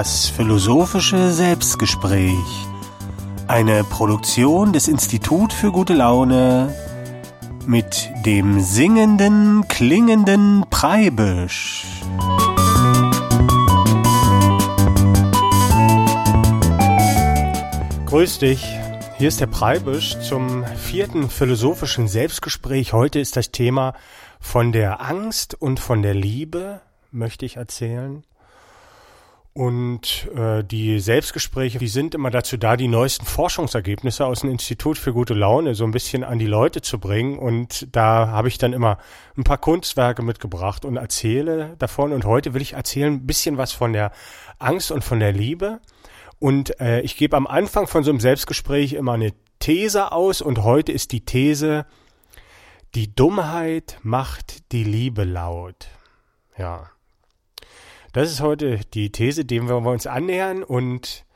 Das philosophische Selbstgespräch. Eine Produktion des Institut für gute Laune mit dem singenden, klingenden Preibisch. Grüß dich. Hier ist der Preibisch zum vierten philosophischen Selbstgespräch. Heute ist das Thema von der Angst und von der Liebe, möchte ich erzählen. Und äh, die Selbstgespräche, die sind immer dazu da, die neuesten Forschungsergebnisse aus dem Institut für gute Laune so ein bisschen an die Leute zu bringen. Und da habe ich dann immer ein paar Kunstwerke mitgebracht und erzähle davon. Und heute will ich erzählen ein bisschen was von der Angst und von der Liebe. Und äh, ich gebe am Anfang von so einem Selbstgespräch immer eine These aus. Und heute ist die These, die Dummheit macht die Liebe laut. Ja. Das ist heute die These, dem wir uns annähern und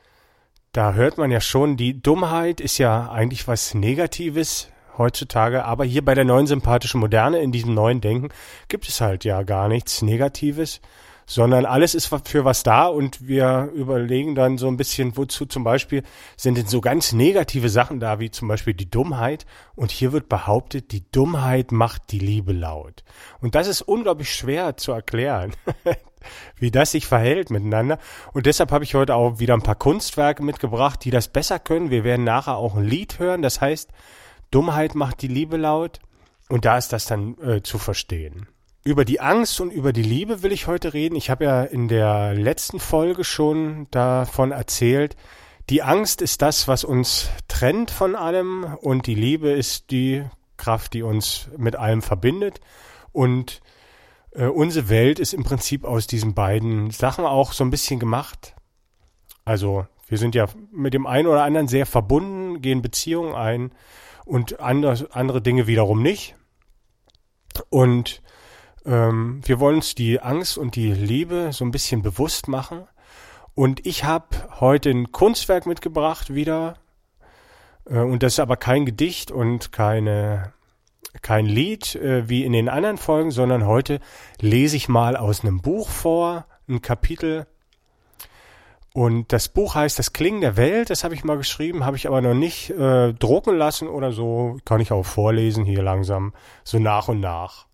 da hört man ja schon, die Dummheit ist ja eigentlich was Negatives heutzutage, aber hier bei der neuen sympathischen Moderne, in diesem neuen Denken, gibt es halt ja gar nichts Negatives, sondern alles ist für was da und wir überlegen dann so ein bisschen, wozu zum Beispiel sind denn so ganz negative Sachen da, wie zum Beispiel die Dummheit und hier wird behauptet, die Dummheit macht die Liebe laut. Und das ist unglaublich schwer zu erklären. wie das sich verhält miteinander. Und deshalb habe ich heute auch wieder ein paar Kunstwerke mitgebracht, die das besser können. Wir werden nachher auch ein Lied hören, das heißt, Dummheit macht die Liebe laut. Und da ist das dann äh, zu verstehen. Über die Angst und über die Liebe will ich heute reden. Ich habe ja in der letzten Folge schon davon erzählt, die Angst ist das, was uns trennt von allem und die Liebe ist die Kraft, die uns mit allem verbindet. Und äh, unsere Welt ist im Prinzip aus diesen beiden Sachen auch so ein bisschen gemacht. Also wir sind ja mit dem einen oder anderen sehr verbunden, gehen Beziehungen ein und andere, andere Dinge wiederum nicht. Und ähm, wir wollen uns die Angst und die Liebe so ein bisschen bewusst machen. Und ich habe heute ein Kunstwerk mitgebracht wieder. Äh, und das ist aber kein Gedicht und keine kein Lied äh, wie in den anderen Folgen, sondern heute lese ich mal aus einem Buch vor, ein Kapitel. Und das Buch heißt Das Klingen der Welt, das habe ich mal geschrieben, habe ich aber noch nicht äh, drucken lassen oder so. Kann ich auch vorlesen hier langsam, so nach und nach.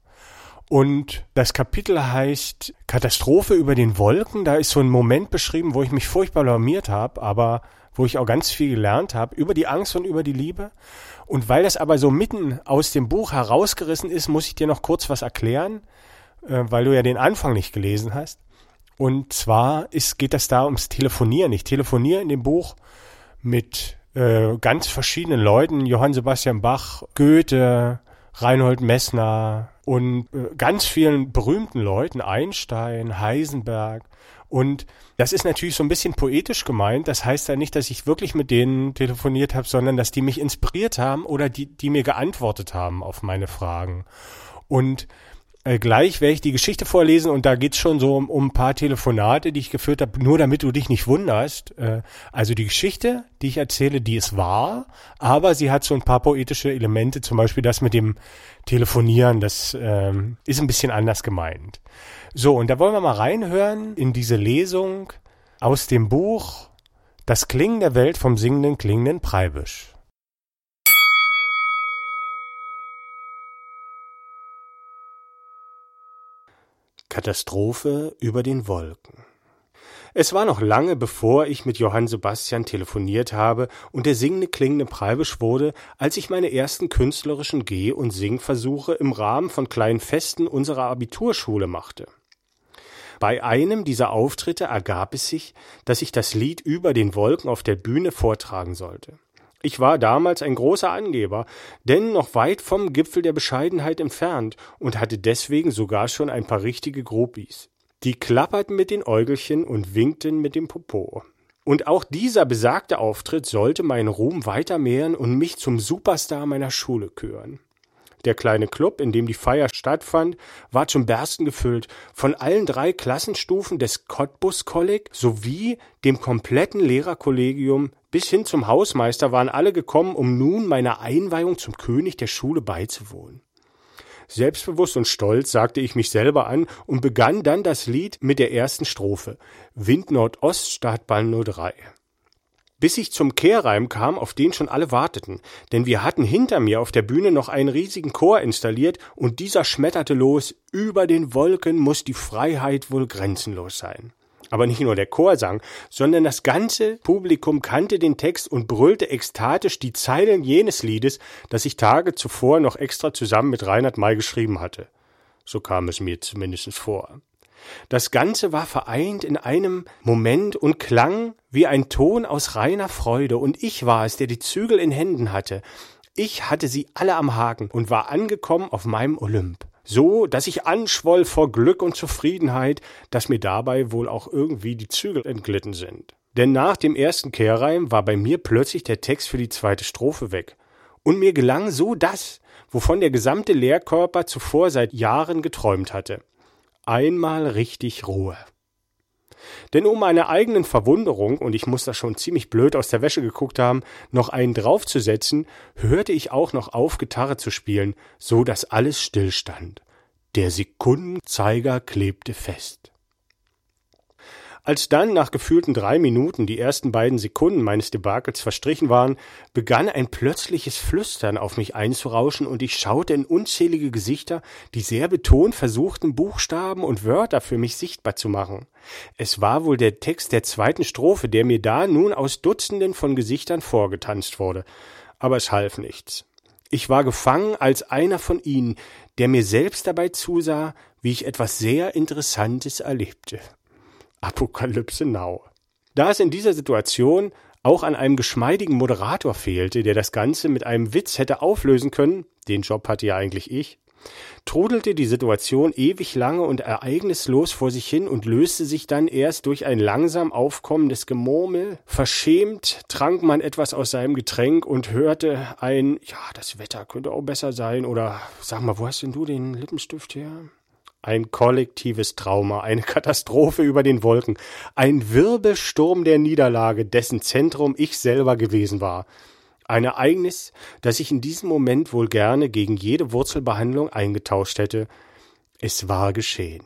Und das Kapitel heißt Katastrophe über den Wolken. Da ist so ein Moment beschrieben, wo ich mich furchtbar alarmiert habe, aber wo ich auch ganz viel gelernt habe über die Angst und über die Liebe. Und weil das aber so mitten aus dem Buch herausgerissen ist, muss ich dir noch kurz was erklären, äh, weil du ja den Anfang nicht gelesen hast. Und zwar ist, geht das da ums Telefonieren. Ich telefoniere in dem Buch mit äh, ganz verschiedenen Leuten, Johann Sebastian Bach, Goethe, Reinhold Messner und äh, ganz vielen berühmten Leuten, Einstein, Heisenberg. Und das ist natürlich so ein bisschen poetisch gemeint. Das heißt ja nicht, dass ich wirklich mit denen telefoniert habe, sondern dass die mich inspiriert haben oder die, die mir geantwortet haben auf meine Fragen. Und äh, gleich werde ich die Geschichte vorlesen und da geht's schon so um, um ein paar Telefonate, die ich geführt habe, nur damit du dich nicht wunderst. Äh, also die Geschichte, die ich erzähle, die ist wahr, aber sie hat so ein paar poetische Elemente, zum Beispiel das mit dem Telefonieren, das ähm, ist ein bisschen anders gemeint. So, und da wollen wir mal reinhören in diese Lesung aus dem Buch Das Klingen der Welt vom singenden klingenden Preibisch. Katastrophe über den Wolken. Es war noch lange, bevor ich mit Johann Sebastian telefoniert habe und der singende klingende Preibisch wurde, als ich meine ersten künstlerischen Geh- und Singversuche im Rahmen von kleinen Festen unserer Abiturschule machte. Bei einem dieser Auftritte ergab es sich, dass ich das Lied über den Wolken auf der Bühne vortragen sollte. Ich war damals ein großer Angeber, denn noch weit vom Gipfel der Bescheidenheit entfernt und hatte deswegen sogar schon ein paar richtige Groupies. Die klapperten mit den Äugelchen und winkten mit dem Popo. Und auch dieser besagte Auftritt sollte meinen Ruhm weiter mehren und mich zum Superstar meiner Schule küren. Der kleine Club, in dem die Feier stattfand, war zum Bersten gefüllt. Von allen drei Klassenstufen des Cottbus Kolleg sowie dem kompletten Lehrerkollegium bis hin zum Hausmeister waren alle gekommen, um nun meiner Einweihung zum König der Schule beizuwohnen. Selbstbewusst und stolz sagte ich mich selber an und begann dann das Lied mit der ersten Strophe. Wind Nordost, Startbahn 03 bis ich zum Kehrreim kam, auf den schon alle warteten, denn wir hatten hinter mir auf der Bühne noch einen riesigen Chor installiert, und dieser schmetterte los Über den Wolken muss die Freiheit wohl grenzenlos sein. Aber nicht nur der Chor sang, sondern das ganze Publikum kannte den Text und brüllte ekstatisch die Zeilen jenes Liedes, das ich Tage zuvor noch extra zusammen mit Reinhard May geschrieben hatte. So kam es mir zumindest vor. Das Ganze war vereint in einem Moment und klang wie ein Ton aus reiner Freude, und ich war es, der die Zügel in Händen hatte. Ich hatte sie alle am Haken und war angekommen auf meinem Olymp. So, dass ich anschwoll vor Glück und Zufriedenheit, dass mir dabei wohl auch irgendwie die Zügel entglitten sind. Denn nach dem ersten Kehrreim war bei mir plötzlich der Text für die zweite Strophe weg. Und mir gelang so das, wovon der gesamte Lehrkörper zuvor seit Jahren geträumt hatte einmal richtig Ruhe. Denn um meine eigenen Verwunderung, und ich muss da schon ziemlich blöd aus der Wäsche geguckt haben, noch einen draufzusetzen, hörte ich auch noch auf, Gitarre zu spielen, so dass alles stillstand. Der Sekundenzeiger klebte fest. Als dann nach gefühlten drei Minuten die ersten beiden Sekunden meines Debakels verstrichen waren, begann ein plötzliches Flüstern auf mich einzurauschen und ich schaute in unzählige Gesichter, die sehr betont versuchten, Buchstaben und Wörter für mich sichtbar zu machen. Es war wohl der Text der zweiten Strophe, der mir da nun aus Dutzenden von Gesichtern vorgetanzt wurde. Aber es half nichts. Ich war gefangen als einer von ihnen, der mir selbst dabei zusah, wie ich etwas sehr Interessantes erlebte. Apokalypse Now. Da es in dieser Situation auch an einem geschmeidigen Moderator fehlte, der das Ganze mit einem Witz hätte auflösen können, den Job hatte ja eigentlich ich, trudelte die Situation ewig lange und ereignislos vor sich hin und löste sich dann erst durch ein langsam aufkommendes Gemurmel. Verschämt trank man etwas aus seinem Getränk und hörte ein, ja, das Wetter könnte auch besser sein oder sag mal, wo hast denn du den Lippenstift her? Ein kollektives Trauma, eine Katastrophe über den Wolken, ein Wirbelsturm der Niederlage, dessen Zentrum ich selber gewesen war. Ein Ereignis, das ich in diesem Moment wohl gerne gegen jede Wurzelbehandlung eingetauscht hätte. Es war geschehen.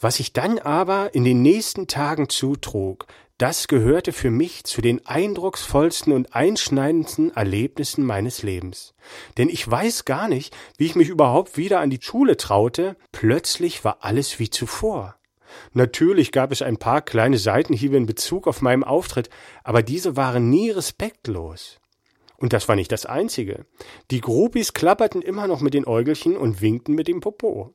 Was sich dann aber in den nächsten Tagen zutrug, das gehörte für mich zu den eindrucksvollsten und einschneidendsten Erlebnissen meines Lebens. Denn ich weiß gar nicht, wie ich mich überhaupt wieder an die Schule traute. Plötzlich war alles wie zuvor. Natürlich gab es ein paar kleine Seitenhiebe in Bezug auf meinen Auftritt, aber diese waren nie respektlos. Und das war nicht das Einzige. Die Groupies klapperten immer noch mit den Äugelchen und winkten mit dem Popo.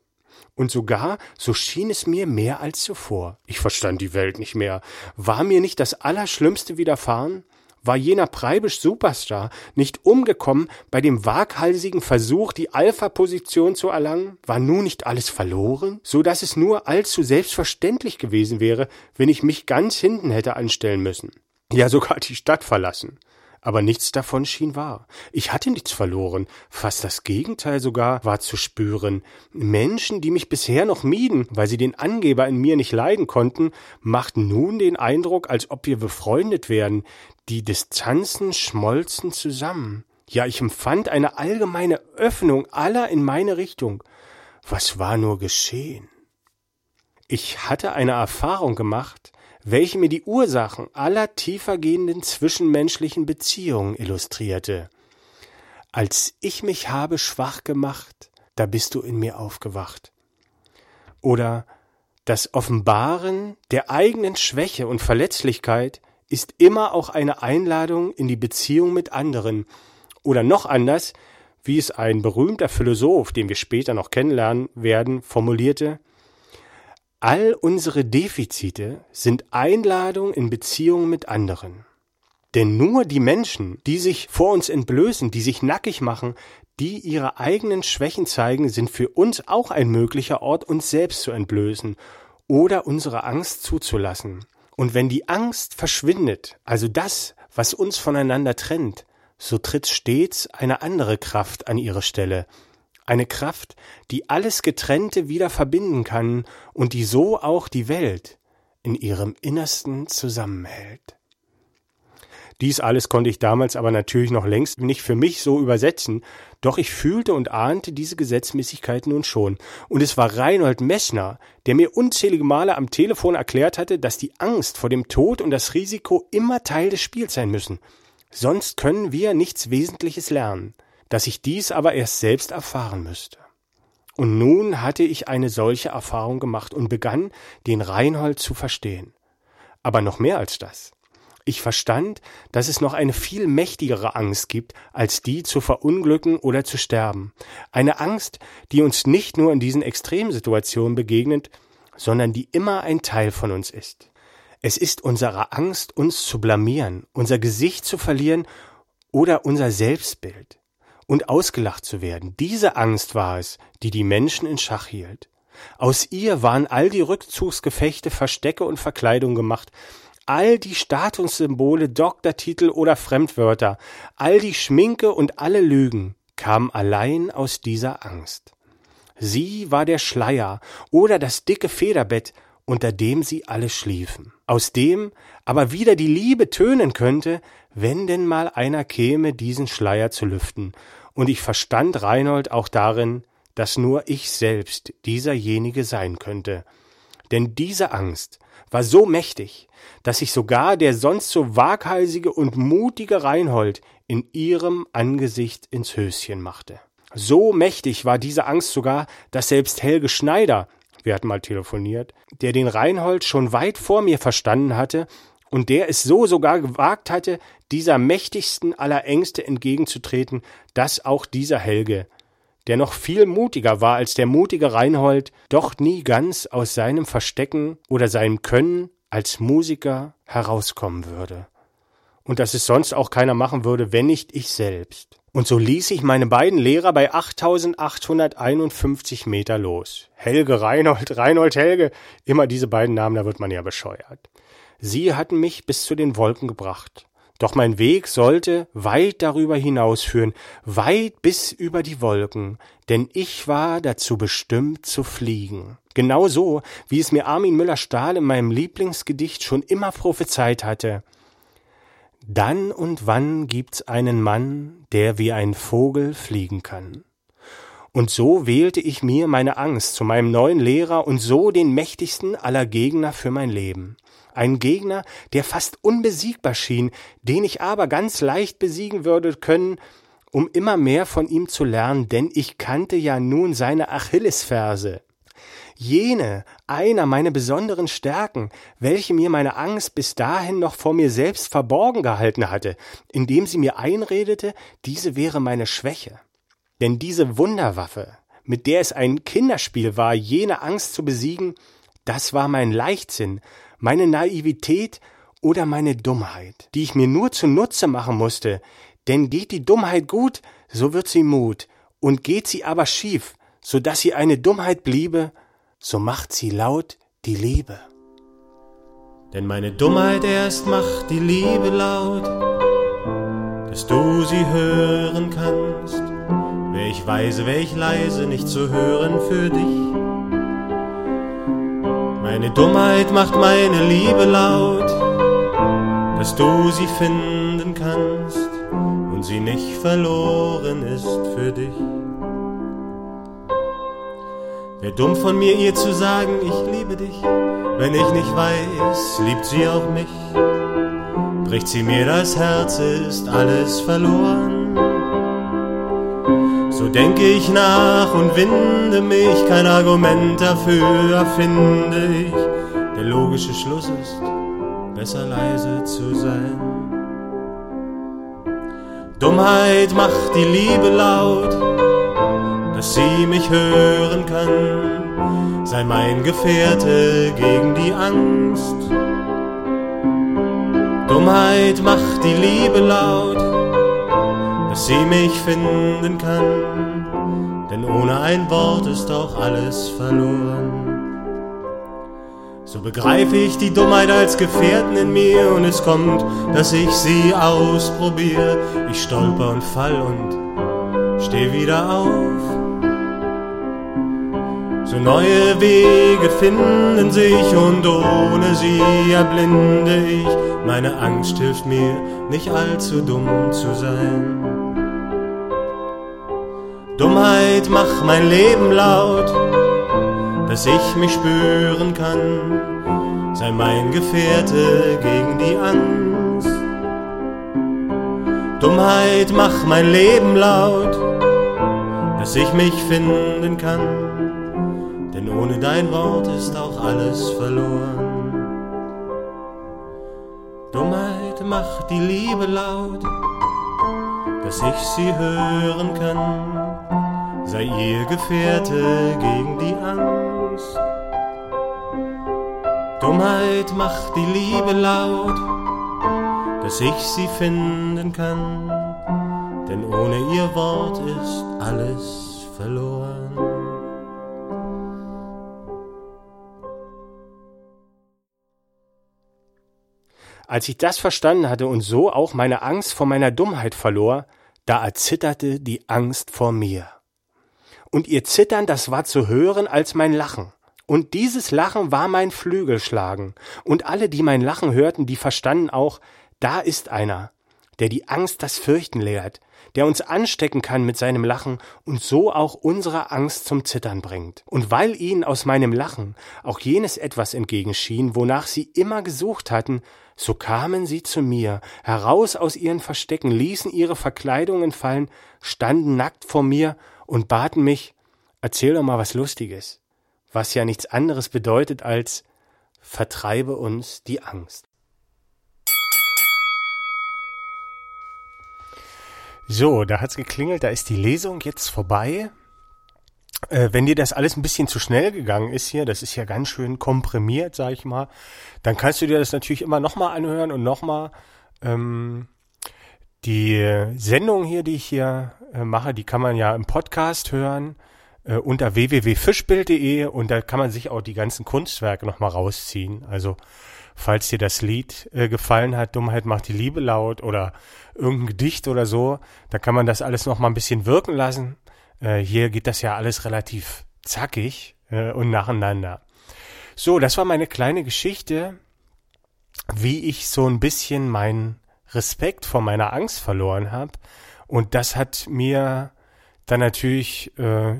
Und sogar, so schien es mir mehr als zuvor. Ich verstand die Welt nicht mehr. War mir nicht das Allerschlimmste widerfahren? War jener Preibisch Superstar nicht umgekommen bei dem waghalsigen Versuch, die Alpha-Position zu erlangen? War nun nicht alles verloren? So dass es nur allzu selbstverständlich gewesen wäre, wenn ich mich ganz hinten hätte anstellen müssen. Ja, sogar die Stadt verlassen aber nichts davon schien wahr. Ich hatte nichts verloren, fast das Gegenteil sogar war zu spüren. Menschen, die mich bisher noch mieden, weil sie den Angeber in mir nicht leiden konnten, machten nun den Eindruck, als ob wir befreundet wären. Die Distanzen schmolzen zusammen. Ja, ich empfand eine allgemeine Öffnung aller in meine Richtung. Was war nur geschehen? Ich hatte eine Erfahrung gemacht, welche mir die Ursachen aller tiefergehenden zwischenmenschlichen Beziehungen illustrierte. Als ich mich habe schwach gemacht, da bist du in mir aufgewacht. Oder das Offenbaren der eigenen Schwäche und Verletzlichkeit ist immer auch eine Einladung in die Beziehung mit anderen. Oder noch anders, wie es ein berühmter Philosoph, den wir später noch kennenlernen werden, formulierte, All unsere Defizite sind Einladung in Beziehungen mit anderen. Denn nur die Menschen, die sich vor uns entblößen, die sich nackig machen, die ihre eigenen Schwächen zeigen, sind für uns auch ein möglicher Ort, uns selbst zu entblößen oder unsere Angst zuzulassen. Und wenn die Angst verschwindet, also das, was uns voneinander trennt, so tritt stets eine andere Kraft an ihre Stelle, eine Kraft, die alles Getrennte wieder verbinden kann und die so auch die Welt in ihrem Innersten zusammenhält. Dies alles konnte ich damals aber natürlich noch längst nicht für mich so übersetzen, doch ich fühlte und ahnte diese Gesetzmäßigkeit nun schon. Und es war Reinhold Messner, der mir unzählige Male am Telefon erklärt hatte, dass die Angst vor dem Tod und das Risiko immer Teil des Spiels sein müssen. Sonst können wir nichts Wesentliches lernen, dass ich dies aber erst selbst erfahren müsste. Und nun hatte ich eine solche Erfahrung gemacht und begann, den Reinhold zu verstehen. Aber noch mehr als das. Ich verstand, dass es noch eine viel mächtigere Angst gibt, als die zu verunglücken oder zu sterben. Eine Angst, die uns nicht nur in diesen Extremsituationen begegnet, sondern die immer ein Teil von uns ist. Es ist unsere Angst, uns zu blamieren, unser Gesicht zu verlieren oder unser Selbstbild und ausgelacht zu werden. Diese Angst war es, die die Menschen in Schach hielt. Aus ihr waren all die Rückzugsgefechte, Verstecke und Verkleidung gemacht, all die Statussymbole, Doktortitel oder Fremdwörter, all die Schminke und alle Lügen kamen allein aus dieser Angst. Sie war der Schleier oder das dicke Federbett, unter dem sie alle schliefen, aus dem aber wieder die Liebe tönen könnte, wenn denn mal einer käme, diesen Schleier zu lüften, und ich verstand Reinhold auch darin, dass nur ich selbst dieserjenige sein könnte. Denn diese Angst, war so mächtig, dass sich sogar der sonst so waghalsige und mutige Reinhold in ihrem Angesicht ins Höschen machte. So mächtig war diese Angst sogar, dass selbst Helge Schneider, wir hatten mal telefoniert, der den Reinhold schon weit vor mir verstanden hatte und der es so sogar gewagt hatte, dieser mächtigsten aller Ängste entgegenzutreten, dass auch dieser Helge, der noch viel mutiger war als der mutige Reinhold, doch nie ganz aus seinem Verstecken oder seinem Können als Musiker herauskommen würde. Und dass es sonst auch keiner machen würde, wenn nicht ich selbst. Und so ließ ich meine beiden Lehrer bei 8851 Meter los. Helge Reinhold, Reinhold Helge, immer diese beiden Namen, da wird man ja bescheuert. Sie hatten mich bis zu den Wolken gebracht. Doch mein Weg sollte weit darüber hinausführen, weit bis über die Wolken, denn ich war dazu bestimmt zu fliegen. Genau so, wie es mir Armin Müller-Stahl in meinem Lieblingsgedicht schon immer prophezeit hatte. Dann und wann gibt's einen Mann, der wie ein Vogel fliegen kann. Und so wählte ich mir meine Angst zu meinem neuen Lehrer und so den mächtigsten aller Gegner für mein Leben. Ein Gegner, der fast unbesiegbar schien, den ich aber ganz leicht besiegen würde können, um immer mehr von ihm zu lernen, denn ich kannte ja nun seine Achillesferse. Jene, einer meiner besonderen Stärken, welche mir meine Angst bis dahin noch vor mir selbst verborgen gehalten hatte, indem sie mir einredete, diese wäre meine Schwäche. Denn diese Wunderwaffe, mit der es ein Kinderspiel war, jene Angst zu besiegen, das war mein Leichtsinn, meine Naivität oder meine Dummheit, die ich mir nur zunutze machen musste, denn geht die Dummheit gut, so wird sie Mut, und geht sie aber schief, so dass sie eine Dummheit bliebe, so macht sie laut die Liebe. Denn meine Dummheit erst macht die Liebe laut, dass du sie hören kannst. Wär ich weise, wär ich leise, nicht zu hören für dich meine Dummheit macht meine Liebe laut, dass du sie finden kannst und sie nicht verloren ist für dich. Wär dumm von mir ihr zu sagen, ich liebe dich, wenn ich nicht weiß, liebt sie auch mich. Bricht sie mir das Herz, ist alles verloren. So denke ich nach und winde mich, kein Argument dafür erfinde ich. Der logische Schluss ist, besser leise zu sein. Dummheit macht die Liebe laut, dass sie mich hören kann. Sei mein Gefährte gegen die Angst. Dummheit macht die Liebe laut dass sie mich finden kann, denn ohne ein Wort ist auch alles verloren. So begreife ich die Dummheit als Gefährten in mir und es kommt, dass ich sie ausprobiere. Ich stolper und fall und steh wieder auf. So neue Wege finden sich und ohne sie erblinde ich meine Angst hilft mir, nicht allzu dumm zu sein. Dummheit mach mein Leben laut, dass ich mich spüren kann, sei mein Gefährte gegen die Angst. Dummheit mach mein Leben laut, dass ich mich finden kann, denn ohne dein Wort ist auch alles verloren. Dummheit macht die Liebe laut, dass ich sie hören kann, sei ihr Gefährte gegen die Angst. Dummheit macht die Liebe laut, dass ich sie finden kann, denn ohne ihr Wort ist alles verloren. Als ich das verstanden hatte und so auch meine Angst vor meiner Dummheit verlor, da erzitterte die Angst vor mir. Und ihr Zittern, das war zu hören als mein Lachen. Und dieses Lachen war mein Flügelschlagen. Und alle, die mein Lachen hörten, die verstanden auch, da ist einer, der die Angst das Fürchten lehrt, der uns anstecken kann mit seinem Lachen und so auch unsere Angst zum Zittern bringt. Und weil ihnen aus meinem Lachen auch jenes etwas entgegenschien, wonach sie immer gesucht hatten, so kamen sie zu mir, heraus aus ihren Verstecken, ließen ihre Verkleidungen fallen, standen nackt vor mir und baten mich, erzähl doch mal was Lustiges, was ja nichts anderes bedeutet als vertreibe uns die Angst. So, da hat's geklingelt, da ist die Lesung jetzt vorbei. Äh, wenn dir das alles ein bisschen zu schnell gegangen ist hier, das ist ja ganz schön komprimiert, sag ich mal, dann kannst du dir das natürlich immer nochmal anhören und nochmal. Ähm, die Sendung hier, die ich hier äh, mache, die kann man ja im Podcast hören äh, unter www.fischbild.de und da kann man sich auch die ganzen Kunstwerke nochmal rausziehen. Also falls dir das Lied äh, gefallen hat, Dummheit macht die Liebe laut oder irgendein Gedicht oder so, da kann man das alles nochmal ein bisschen wirken lassen. Äh, hier geht das ja alles relativ zackig äh, und nacheinander. So, das war meine kleine Geschichte, wie ich so ein bisschen meinen Respekt vor meiner Angst verloren habe. Und das hat mir dann natürlich äh,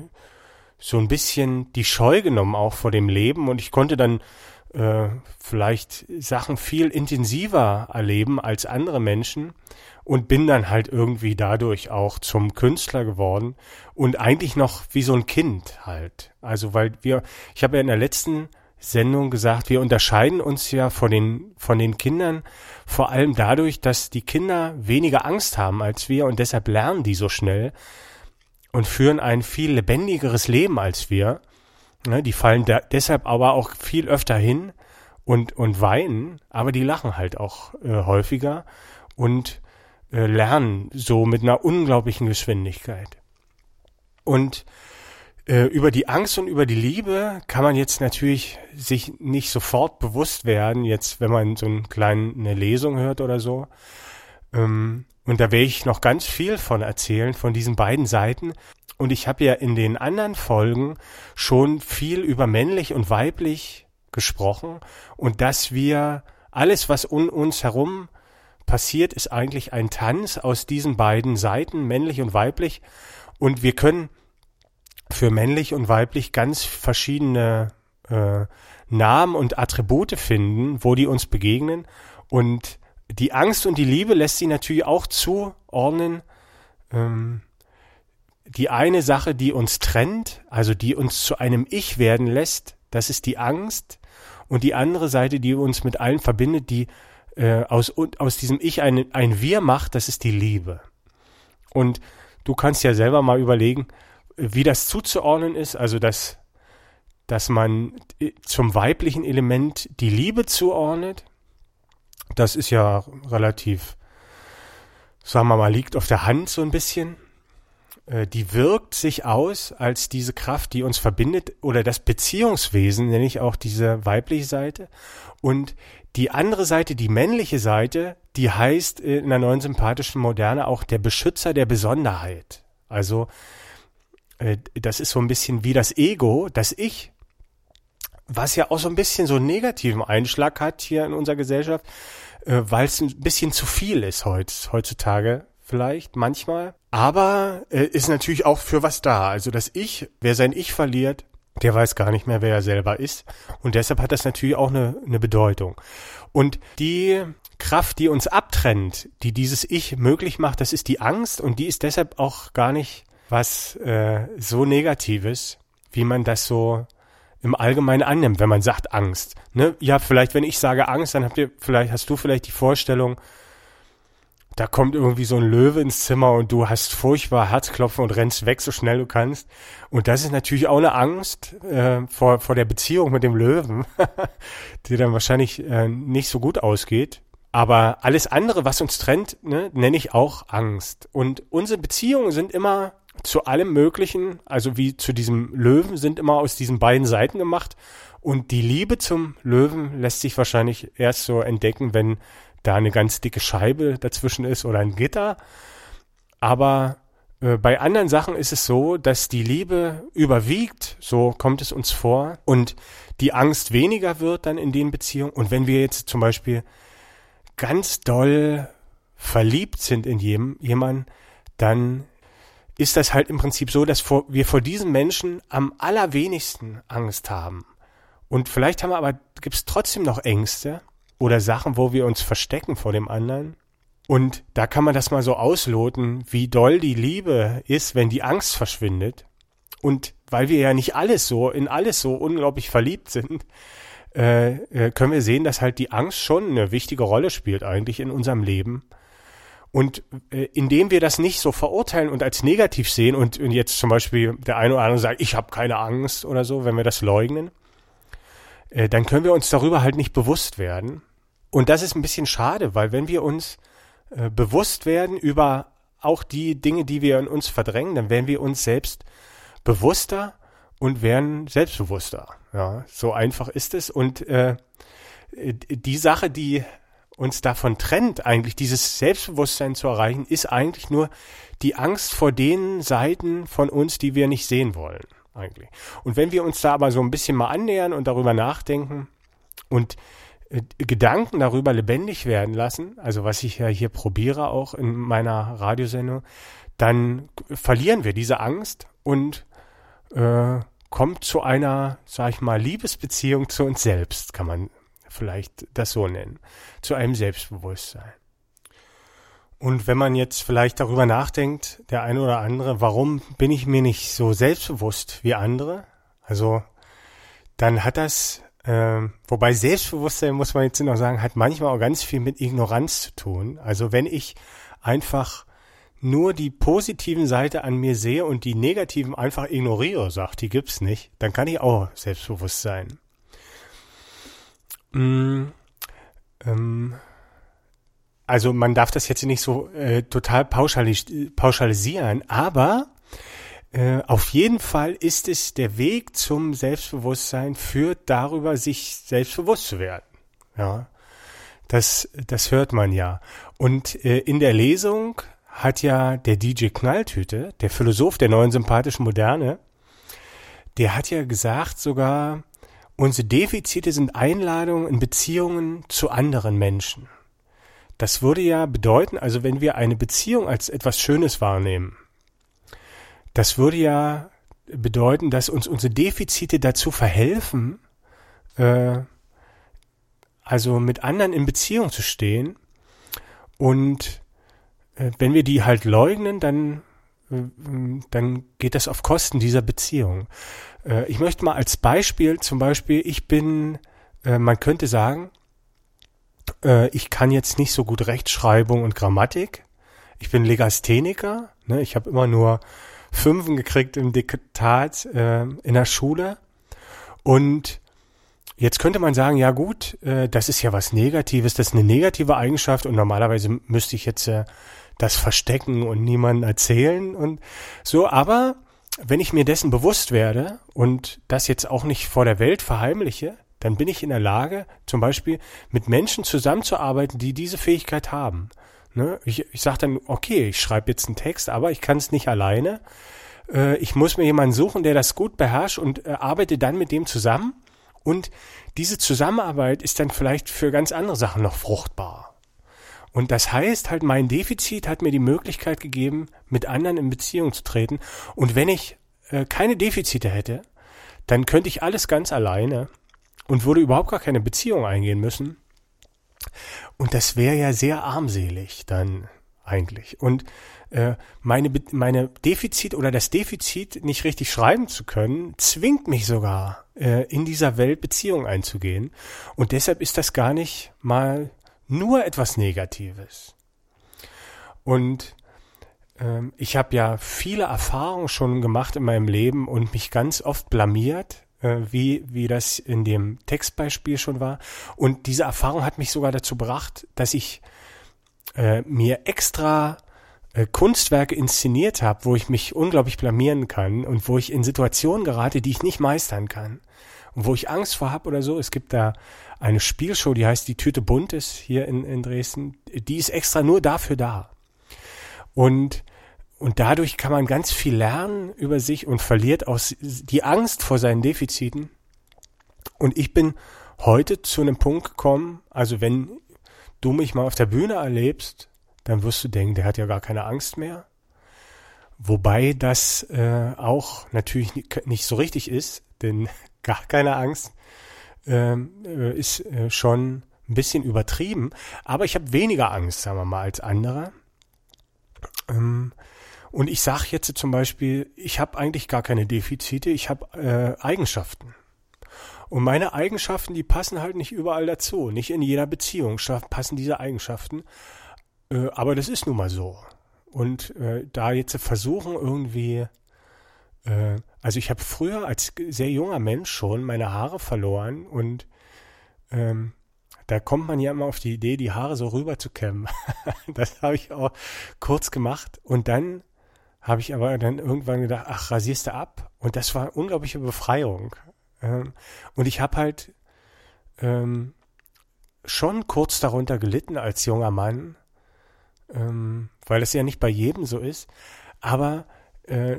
so ein bisschen die Scheu genommen auch vor dem Leben und ich konnte dann äh, vielleicht Sachen viel intensiver erleben als andere Menschen und bin dann halt irgendwie dadurch auch zum Künstler geworden und eigentlich noch wie so ein Kind halt. Also weil wir, ich habe ja in der letzten Sendung gesagt, wir unterscheiden uns ja von den, von den Kindern vor allem dadurch, dass die Kinder weniger Angst haben als wir und deshalb lernen die so schnell und führen ein viel lebendigeres Leben als wir. Ne, die fallen deshalb aber auch viel öfter hin und, und weinen, aber die lachen halt auch äh, häufiger und äh, lernen so mit einer unglaublichen Geschwindigkeit. Und äh, über die Angst und über die Liebe kann man jetzt natürlich sich nicht sofort bewusst werden, jetzt wenn man so einen kleinen, eine Lesung hört oder so. Ähm, und da werde ich noch ganz viel von erzählen, von diesen beiden Seiten. Und ich habe ja in den anderen Folgen schon viel über männlich und weiblich gesprochen und dass wir alles, was um uns herum passiert, ist eigentlich ein Tanz aus diesen beiden Seiten, männlich und weiblich. Und wir können für männlich und weiblich ganz verschiedene äh, Namen und Attribute finden, wo die uns begegnen. Und die Angst und die Liebe lässt sie natürlich auch zuordnen. Ähm, die eine Sache, die uns trennt, also die uns zu einem Ich werden lässt, das ist die Angst. Und die andere Seite, die uns mit allen verbindet, die äh, aus, aus diesem Ich ein, ein Wir macht, das ist die Liebe. Und du kannst ja selber mal überlegen, wie das zuzuordnen ist, also dass, dass man äh, zum weiblichen Element die Liebe zuordnet. Das ist ja relativ, sagen wir mal, liegt auf der Hand so ein bisschen. Äh, die wirkt sich aus als diese Kraft, die uns verbindet, oder das Beziehungswesen, nenne ich auch diese weibliche Seite. Und die andere Seite, die männliche Seite, die heißt in der neuen sympathischen Moderne auch der Beschützer der Besonderheit. Also das ist so ein bisschen wie das Ego, das Ich, was ja auch so ein bisschen so einen negativen Einschlag hat hier in unserer Gesellschaft. äh, weil es ein bisschen zu viel ist heut, heutzutage vielleicht, manchmal. Aber äh, ist natürlich auch für was da. Also das Ich, wer sein Ich verliert, der weiß gar nicht mehr, wer er selber ist. Und deshalb hat das natürlich auch eine, eine Bedeutung. Und die Kraft, die uns abtrennt, die dieses Ich möglich macht, das ist die Angst und die ist deshalb auch gar nicht was äh, so Negatives, wie man das so im Allgemeinen annimmt, wenn man sagt Angst. Ne? Ja, vielleicht, wenn ich sage Angst, dann habt ihr vielleicht, hast du vielleicht die Vorstellung, da kommt irgendwie so ein Löwe ins Zimmer und du hast furchtbar Herzklopfen und rennst weg, so schnell du kannst. Und das ist natürlich auch eine Angst äh, vor, vor der Beziehung mit dem Löwen, die dann wahrscheinlich äh, nicht so gut ausgeht. Aber alles andere, was uns trennt, ne, nenne ich auch Angst. Und unsere Beziehungen sind immer zu allem Möglichen, also wie zu diesem Löwen, sind immer aus diesen beiden Seiten gemacht. Und die Liebe zum Löwen lässt sich wahrscheinlich erst so entdecken, wenn da eine ganz dicke Scheibe dazwischen ist oder ein Gitter. Aber äh, bei anderen Sachen ist es so, dass die Liebe überwiegt, so kommt es uns vor, und die Angst weniger wird dann in den Beziehungen. Und wenn wir jetzt zum Beispiel ganz doll verliebt sind in jemanden, dann ist das halt im Prinzip so, dass vor, wir vor diesen Menschen am allerwenigsten Angst haben. Und vielleicht haben wir aber, gibt es trotzdem noch Ängste oder Sachen, wo wir uns verstecken vor dem anderen. Und da kann man das mal so ausloten, wie doll die Liebe ist, wenn die Angst verschwindet. Und weil wir ja nicht alles so, in alles so unglaublich verliebt sind, äh, äh können wir sehen, dass halt die Angst schon eine wichtige Rolle spielt eigentlich in unserem Leben. Und äh, indem wir das nicht so verurteilen und als negativ sehen und, und jetzt zum Beispiel der eine oder andere sagt, ich habe keine Angst oder so, wenn wir das leugnen, äh, dann können wir uns darüber halt nicht bewusst werden. Und das ist ein bisschen schade, weil wenn wir uns äh, bewusst werden über auch die Dinge, die wir in uns verdrängen, dann werden wir uns selbst bewusster und werden selbstbewusster. Ja, so einfach ist es. Und äh, die Sache, die uns davon trennt, eigentlich dieses Selbstbewusstsein zu erreichen, ist eigentlich nur die Angst vor den Seiten von uns, die wir nicht sehen wollen, eigentlich. Und wenn wir uns da aber so ein bisschen mal annähern und darüber nachdenken und äh, Gedanken darüber lebendig werden lassen, also was ich ja hier probiere auch in meiner Radiosendung, dann verlieren wir diese Angst und äh, kommt zu einer, sag ich mal, Liebesbeziehung zu uns selbst, kann man vielleicht das so nennen, zu einem Selbstbewusstsein. Und wenn man jetzt vielleicht darüber nachdenkt, der eine oder andere, warum bin ich mir nicht so selbstbewusst wie andere? Also, dann hat das, äh, wobei Selbstbewusstsein, muss man jetzt noch sagen, hat manchmal auch ganz viel mit Ignoranz zu tun. Also wenn ich einfach nur die positiven Seite an mir sehe und die negativen einfach ignoriere, sagt, die gibt's nicht, dann kann ich auch selbstbewusst sein. Mm, ähm, also man darf das jetzt nicht so äh, total pauschalis pauschalisieren, aber äh, auf jeden Fall ist es der Weg zum Selbstbewusstsein, führt darüber, sich selbstbewusst zu werden. Ja, das, das hört man ja. Und äh, in der Lesung hat ja der DJ Knalltüte, der Philosoph der neuen sympathischen Moderne, der hat ja gesagt sogar, Unsere Defizite sind Einladungen in Beziehungen zu anderen Menschen. Das würde ja bedeuten, also wenn wir eine Beziehung als etwas Schönes wahrnehmen, das würde ja bedeuten, dass uns unsere Defizite dazu verhelfen, äh, also mit anderen in Beziehung zu stehen. Und wenn wir die halt leugnen, dann, äh, dann geht das auf Kosten dieser Beziehung. Äh, ich möchte mal als Beispiel zum Beispiel, ich bin, äh, man könnte sagen, äh, ich kann jetzt nicht so gut Rechtschreibung und Grammatik. Ich bin Legastheniker. Ne? Ich habe immer nur Fünfen gekriegt im Diktat äh, in der Schule. Und jetzt könnte man sagen, ja gut, äh, das ist ja was Negatives, das ist eine negative Eigenschaft und normalerweise müsste ich jetzt äh, das verstecken und niemandem erzählen und so. Aber wenn ich mir dessen bewusst werde und das jetzt auch nicht vor der Welt verheimliche, dann bin ich in der Lage, zum Beispiel mit Menschen zusammenzuarbeiten, die diese Fähigkeit haben. Ne? Ich, ich sage dann, okay, ich schreibe jetzt einen Text, aber ich kann es nicht alleine. Äh, ich muss mir jemanden suchen, der das gut beherrscht und äh, arbeite dann mit dem zusammen. Und diese Zusammenarbeit ist dann vielleicht für ganz andere Sachen noch fruchtbar. Und das heißt halt, mein Defizit hat mir die Möglichkeit gegeben, mit anderen in Beziehung zu treten. Und wenn ich äh, keine Defizite hätte, dann könnte ich alles ganz alleine und würde überhaupt gar keine Beziehung eingehen müssen. Und das wäre ja sehr armselig dann eigentlich. Und äh, meine, meine Defizit oder das Defizit, nicht richtig schreiben zu können, zwingt mich sogar, äh, in dieser Welt Beziehungen einzugehen. Und deshalb ist das gar nicht mal nur etwas Negatives. Und ähm, ich habe ja viele Erfahrungen schon gemacht in meinem Leben und mich ganz oft blamiert, äh, wie, wie das in dem Textbeispiel schon war. Und diese Erfahrung hat mich sogar dazu gebracht, dass ich äh, mir extra äh, Kunstwerke inszeniert habe, wo ich mich unglaublich blamieren kann und wo ich in Situationen gerate, die ich nicht meistern kann. Und wo ich Angst vor habe oder so. Es gibt da eine Spielshow, die heißt Die Tüte bunt ist hier in, in Dresden. Die ist extra nur dafür da. Und, und dadurch kann man ganz viel lernen über sich und verliert aus die Angst vor seinen Defiziten. Und ich bin heute zu einem Punkt gekommen, also wenn du mich mal auf der Bühne erlebst, dann wirst du denken, der hat ja gar keine Angst mehr. Wobei das äh, auch natürlich nicht so richtig ist, denn gar keine Angst ähm, äh, ist äh, schon ein bisschen übertrieben. Aber ich habe weniger Angst, sagen wir mal, als andere. Ähm, und ich sage jetzt zum Beispiel, ich habe eigentlich gar keine Defizite, ich habe äh, Eigenschaften. Und meine Eigenschaften, die passen halt nicht überall dazu. Nicht in jeder Beziehung passen diese Eigenschaften. Äh, aber das ist nun mal so. Und äh, da jetzt versuchen irgendwie, äh, also ich habe früher als sehr junger Mensch schon meine Haare verloren und ähm, da kommt man ja immer auf die Idee, die Haare so rüber zu kämmen. das habe ich auch kurz gemacht und dann habe ich aber dann irgendwann gedacht, ach, rasierst du ab? Und das war unglaubliche Befreiung. Ähm, und ich habe halt ähm, schon kurz darunter gelitten als junger Mann, ähm, weil es ja nicht bei jedem so ist. Aber äh,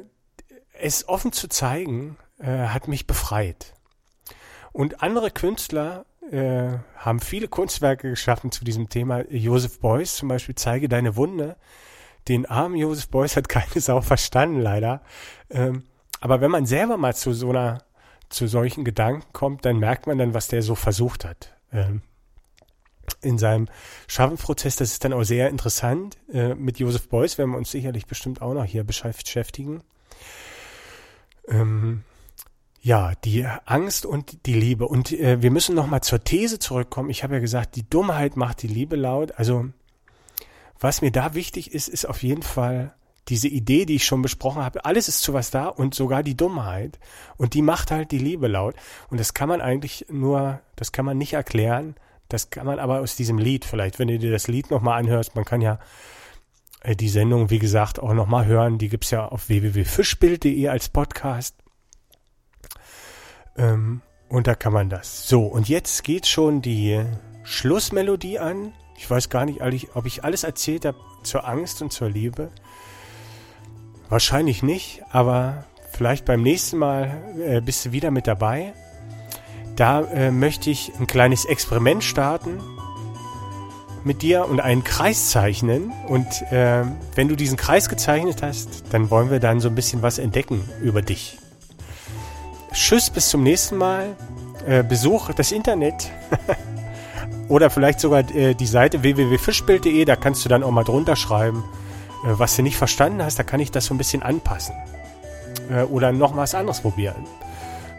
es offen zu zeigen, äh, hat mich befreit. Und andere Künstler äh, haben viele Kunstwerke geschaffen zu diesem Thema. Joseph Beuys zum Beispiel, Zeige deine Wunde. Den armen Joseph Beuys hat keine Sau verstanden, leider. Ähm, aber wenn man selber mal zu so einer zu solchen Gedanken kommt, dann merkt man dann, was der so versucht hat. Ähm, in seinem Schaffensprozess, das ist dann auch sehr interessant. Äh, mit Joseph Beuys werden wir uns sicherlich bestimmt auch noch hier beschäftigen. Ähm, ja, die Angst und die Liebe. Und äh, wir müssen nochmal zur These zurückkommen. Ich habe ja gesagt, die Dummheit macht die Liebe laut. Also was mir da wichtig ist, ist auf jeden Fall diese Idee, die ich schon besprochen habe, alles ist zu was da und sogar die Dummheit. Und die macht halt die Liebe laut. Und das kann man eigentlich nur, das kann man nicht erklären. Das kann man aber aus diesem Lied, vielleicht, wenn du dir das Lied nochmal anhörst, man kann ja die Sendung, wie gesagt, auch nochmal hören. Die gibt's ja auf www.fischbild.de als Podcast. Ähm, und da kann man das. So, und jetzt geht schon die Schlussmelodie an. Ich weiß gar nicht, ob ich alles erzählt habe zur Angst und zur Liebe. Wahrscheinlich nicht, aber vielleicht beim nächsten Mal äh, bist du wieder mit dabei. Da äh, möchte ich ein kleines Experiment starten mit dir und einen Kreis zeichnen. Und äh, wenn du diesen Kreis gezeichnet hast, dann wollen wir dann so ein bisschen was entdecken über dich. Tschüss, bis zum nächsten Mal. Äh, Besuch das Internet. Oder vielleicht sogar äh, die Seite www.fischbild.de, da kannst du dann auch mal drunter schreiben äh, was du nicht verstanden hast, da kann ich das so ein bisschen anpassen. Äh, oder noch was anderes probieren.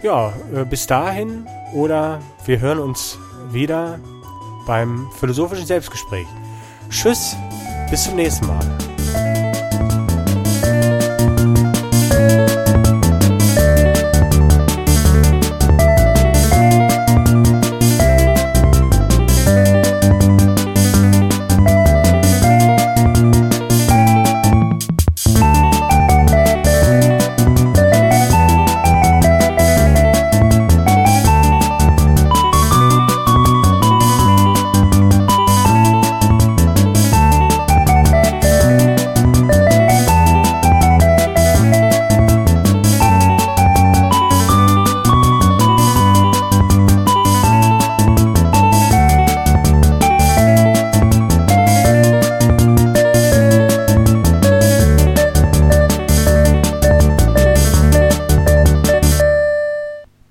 Ja, äh, bis dahin oder wir hören uns wieder beim philosophischen Selbstgespräch. Tschüss, bis zum nächsten Mal.